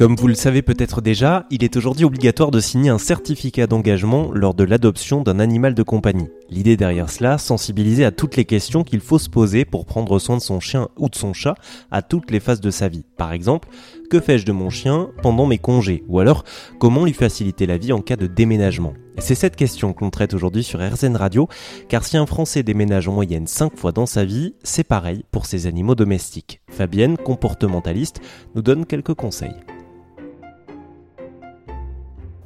Comme vous le savez peut-être déjà, il est aujourd'hui obligatoire de signer un certificat d'engagement lors de l'adoption d'un animal de compagnie. L'idée derrière cela, sensibiliser à toutes les questions qu'il faut se poser pour prendre soin de son chien ou de son chat à toutes les phases de sa vie. Par exemple, que fais-je de mon chien pendant mes congés? Ou alors, comment lui faciliter la vie en cas de déménagement? C'est cette question qu'on traite aujourd'hui sur RZN Radio, car si un Français déménage en moyenne 5 fois dans sa vie, c'est pareil pour ses animaux domestiques. Fabienne, comportementaliste, nous donne quelques conseils.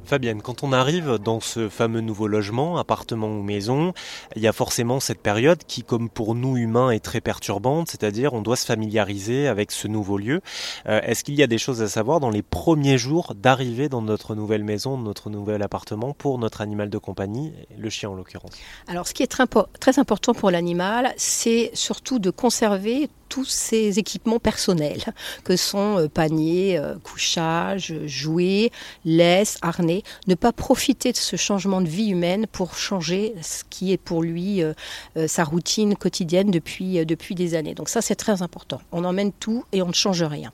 Fabienne, quand on arrive dans ce fameux nouveau logement, appartement ou maison, il y a forcément cette période qui, comme pour nous humains, est très perturbante, c'est-à-dire on doit se familiariser avec ce nouveau lieu. Euh, est-ce qu'il y a des choses à savoir dans les premiers jours d'arrivée dans notre nouvelle maison, notre nouvel appartement pour notre animal de compagnie, le chien en l'occurrence? Alors ce qui est très, très important pour l'animal, c'est surtout de conserver tous ces équipements personnels que sont euh, paniers, euh, couchage, jouets, laisse, harnais. Ne pas profiter de ce changement de vie humaine pour changer ce qui est pour lui euh, sa routine quotidienne depuis, depuis des années. Donc ça c'est très important. On emmène tout et on ne change rien.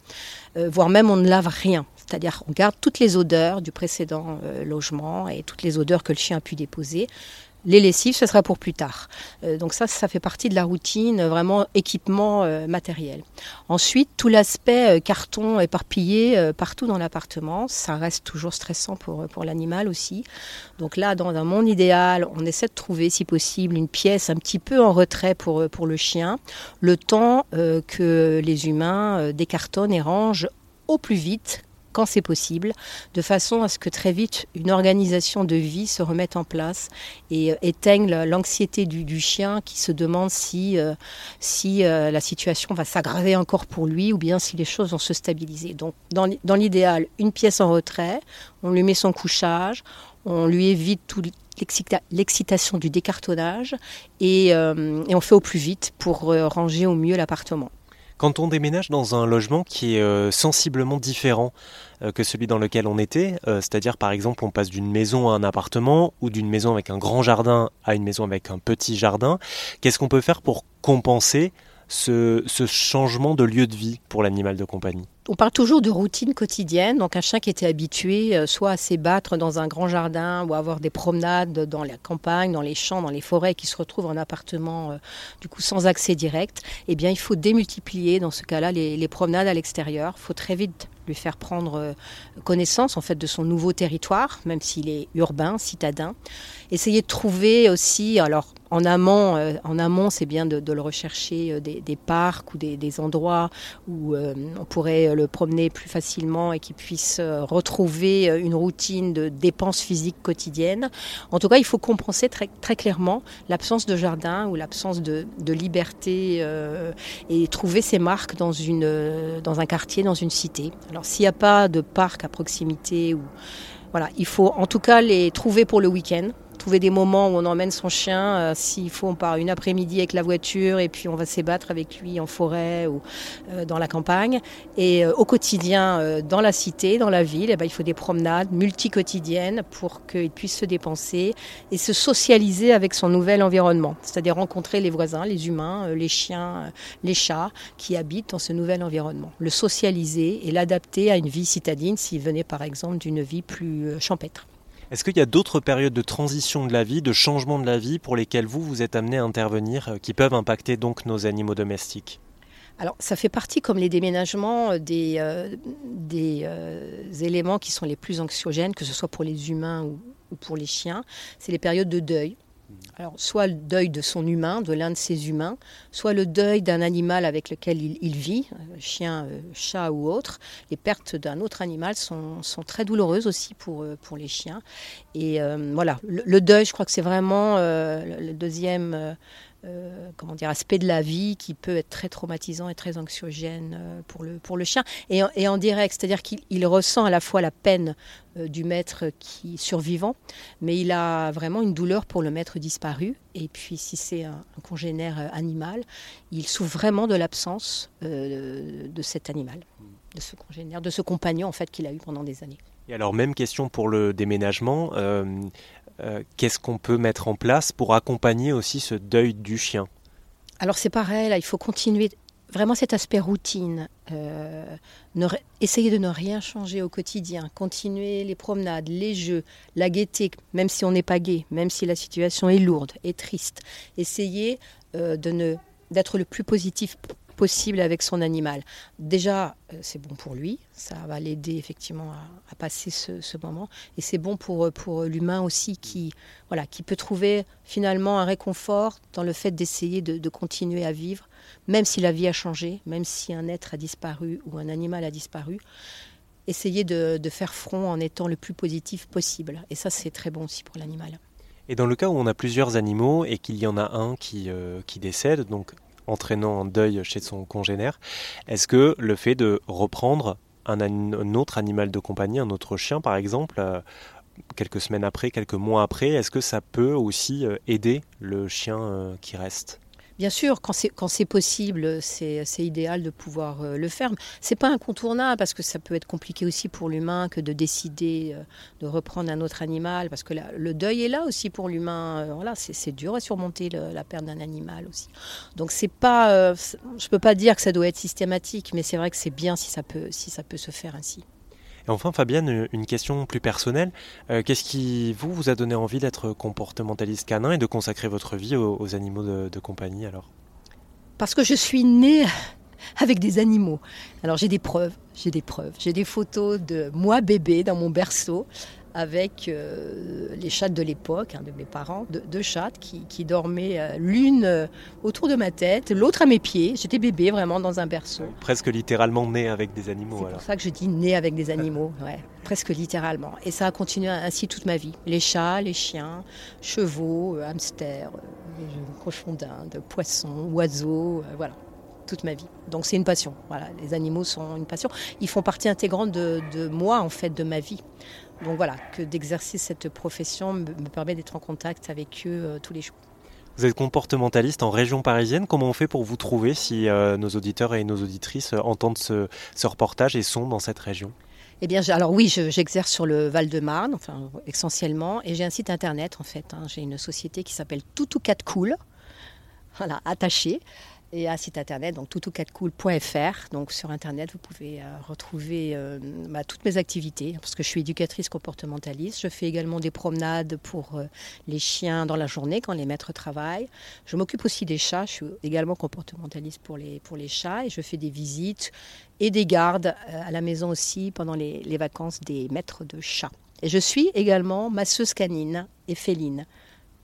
voire même on ne lave rien. C'est-à-dire on garde toutes les odeurs du précédent logement et toutes les odeurs que le chien a pu déposer. Les lessives, ce sera pour plus tard. Euh, donc ça, ça fait partie de la routine, euh, vraiment équipement euh, matériel. Ensuite, tout l'aspect carton éparpillé partout dans l'appartement, ça reste toujours stressant pour, pour l'animal aussi. Donc là, dans un monde idéal, on essaie de trouver, si possible, une pièce un petit peu en retrait pour, pour le chien, le temps que les humains décartonnent et rangent au plus vite quand c'est possible, de façon à ce que très vite une organisation de vie se remette en place et euh, éteigne l'anxiété du, chien qui se demande si, euh, euh, la situation va s'aggraver encore pour lui ou bien si les choses vont se stabiliser. Donc dans, l'idéal, une pièce en retrait, on lui met son couchage, on lui évite toute l'excitation du décartonnage et, on fait au plus vite pour ranger au mieux l'appartement. Quand on déménage dans un logement qui est euh, sensiblement différent euh, que celui dans lequel on était, euh, c'est-à-dire par exemple on passe d'une maison à un appartement ou d'une maison avec un grand jardin à une maison avec un petit jardin, qu'est-ce qu'on peut faire pour compenser ce, changement de lieu de vie pour l'animal de compagnie? On parle toujours de routine quotidienne, donc un chien qui était habitué euh, soit à s'ébattre dans un grand jardin ou à avoir des promenades dans la campagne, dans les champs, dans les forêts, qui se retrouve en appartement euh, du coup sans accès direct, eh bien il faut démultiplier dans ce cas-là les, promenades à l'extérieur. Il faut très vite lui faire prendre euh, connaissance en fait de son nouveau territoire, même s'il est urbain, citadin. Essayer de trouver aussi, alors en amont, en amont, c'est bien de, le rechercher des, parcs ou des, endroits où on pourrait le promener plus facilement et qu'il puisse retrouver une routine de dépenses physiques quotidiennes. En tout cas, il faut compenser très, très clairement l'absence de jardin ou l'absence de, liberté et trouver ses marques dans, une, dans un quartier, dans une cité. Alors s'il n'y a pas de parc à proximité, voilà, il faut en tout cas les trouver pour le week-end trouver des moments où on emmène son chien. Euh, s'il faut, on part une après-midi avec la voiture et puis on va s'ébattre avec lui en forêt ou euh, dans la campagne. Et euh, au quotidien, dans la cité, dans la ville, eh ben, il faut des promenades multi-quotidiennes pour qu'il puisse se dépenser et se socialiser avec son nouvel environnement. C'est-à-dire rencontrer les voisins, les humains, les chiens, les chats qui habitent dans ce nouvel environnement. Le socialiser et l'adapter à une vie citadine s'il venait par exemple d'une vie plus champêtre. Est-ce qu'il y a d'autres périodes de transition de la vie, de changement de la vie pour lesquelles vous, vous êtes amené à intervenir, euh, qui peuvent impacter donc nos animaux domestiques? Alors, ça fait partie, comme les déménagements, euh, des, euh, des éléments qui sont les plus anxiogènes, que ce soit pour les humains ou pour les chiens. C'est les périodes de deuil. Alors, soit le deuil de son humain, de l'un de ses humains, soit le deuil d'un animal avec lequel il, vit, euh, chien, euh, chat ou autre. Les pertes d'un autre animal sont, très douloureuses aussi pour, euh, pour les chiens. Et voilà, le, deuil, je crois que c'est vraiment le deuxième euh, comment dire, aspect de la vie qui peut être très traumatisant et très anxiogène euh, pour, le, pour le chien. Et, en direct, c'est-à-dire qu'il ressent à la fois la peine euh, du maître qui survivant, mais il a vraiment une douleur pour le maître disparu. Et puis si c'est un, congénère animal, il souffre vraiment de l'absence de cet animal, de ce congénère, de ce compagnon en fait qu'il a eu pendant des années. Alors même question pour le déménagement. Euh, qu'est-ce qu'on peut mettre en place pour accompagner aussi ce deuil du chien? Alors c'est pareil, il faut continuer vraiment cet aspect routine. Euh, essayer de ne rien changer au quotidien, continuer les promenades, les jeux, la gaieté, même si on n'est pas gai, même si la situation est lourde et triste. Essayer euh, ne d'être le plus positif possible avec son animal. Déjà, euh, c'est bon pour lui, ça va l'aider effectivement à, passer ce, moment, et c'est bon pour, pour l'humain aussi qui, voilà, qui peut trouver finalement un réconfort dans le fait d'essayer de, continuer à vivre, même si la vie a changé, même si un être a disparu ou un animal a disparu. Essayer de, faire front en étant le plus positif possible. Et ça, c'est très bon aussi pour l'animal. Et dans le cas où on a plusieurs animaux et qu'il y en a un qui, euh, qui décède, donc entraînant un deuil chez son congénère. Est-ce que le fait de reprendre un, autre animal de compagnie, un autre chien par exemple, euh, quelques semaines après, quelques mois après, est-ce que ça peut aussi euh, aider le chien euh, qui reste? Bien sûr, quand c'est possible, c'est idéal de pouvoir euh, le faire. C'est pas incontournable parce que ça peut être compliqué aussi pour l'humain que de décider euh, de reprendre un autre animal parce que le deuil est là aussi pour l'humain. Euh, voilà, c'est dur à surmonter la perte d'un animal aussi. Donc c'est pas, je peux pas dire que ça doit être systématique, mais c'est vrai que c'est bien si ça peut si ça peut se faire ainsi. Et enfin, Fabienne, une question plus personnelle. Euh, qu'est-ce qui, vous, vous a donné envie d'être comportementaliste canin et de consacrer votre vie aux, animaux de, compagnie alors? Parce que je suis née avec des animaux. Alors j'ai des preuves, j'ai des preuves. J'ai des photos de moi bébé dans mon berceau avec euh, les chattes de l'époque, hein, de mes parents, deux, chattes qui, dormaient euh, l'une euh, autour de ma tête, l'autre à mes pieds. J'étais bébé vraiment dans un berceau. Presque littéralement né avec des animaux. C'est pour ça que je dis né avec des animaux, ouais, presque littéralement. Et ça a continué ainsi toute ma vie. Les chats, les chiens, chevaux, hamsters, cochons d'Inde, poissons, oiseaux, voilà toute ma vie. Donc c'est une passion. Voilà, les animaux sont une passion. Ils font partie intégrante de, de moi en fait, de ma vie. Donc voilà, que d'exercer cette profession me, permet d'être en contact avec eux euh, tous les jours. Vous êtes comportementaliste en région parisienne. Comment on fait pour vous trouver si euh, nos auditeurs et nos auditrices euh, entendent ce, reportage et sont dans cette région? Eh bien, alors oui, j'exerce sur le Val-de-Marne, enfin essentiellement, et j'ai un site internet en fait. Hein. J'ai une société qui s'appelle Toutoucat Cool, voilà, attaché et un site internet, donc toutoucatcool.fr. Donc sur internet, vous pouvez euh, retrouver euh, bah, toutes mes activités, parce que je suis éducatrice comportementaliste. Je fais également des promenades pour euh, les chiens dans la journée quand les maîtres travaillent. Je m'occupe aussi des chats. Je suis également comportementaliste pour les, pour les chats et je fais des visites et des gardes à la maison aussi pendant les, les vacances des maîtres de chats. Et je suis également masseuse canine et féline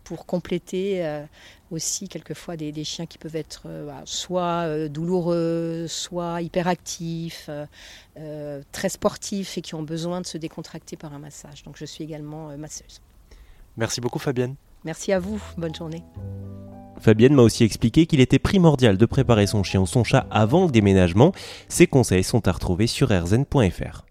pour compléter euh, aussi quelquefois des, chiens qui peuvent être euh, soit euh, douloureux, soit hyperactifs, très sportifs et qui ont besoin de se décontracter par un massage. Donc je suis également masseuse. Merci beaucoup Fabienne. Merci à vous, bonne journée. Fabienne m'a aussi expliqué qu'il était primordial de préparer son chien ou son chat avant le déménagement. Ses conseils sont à retrouver sur rzn.fr.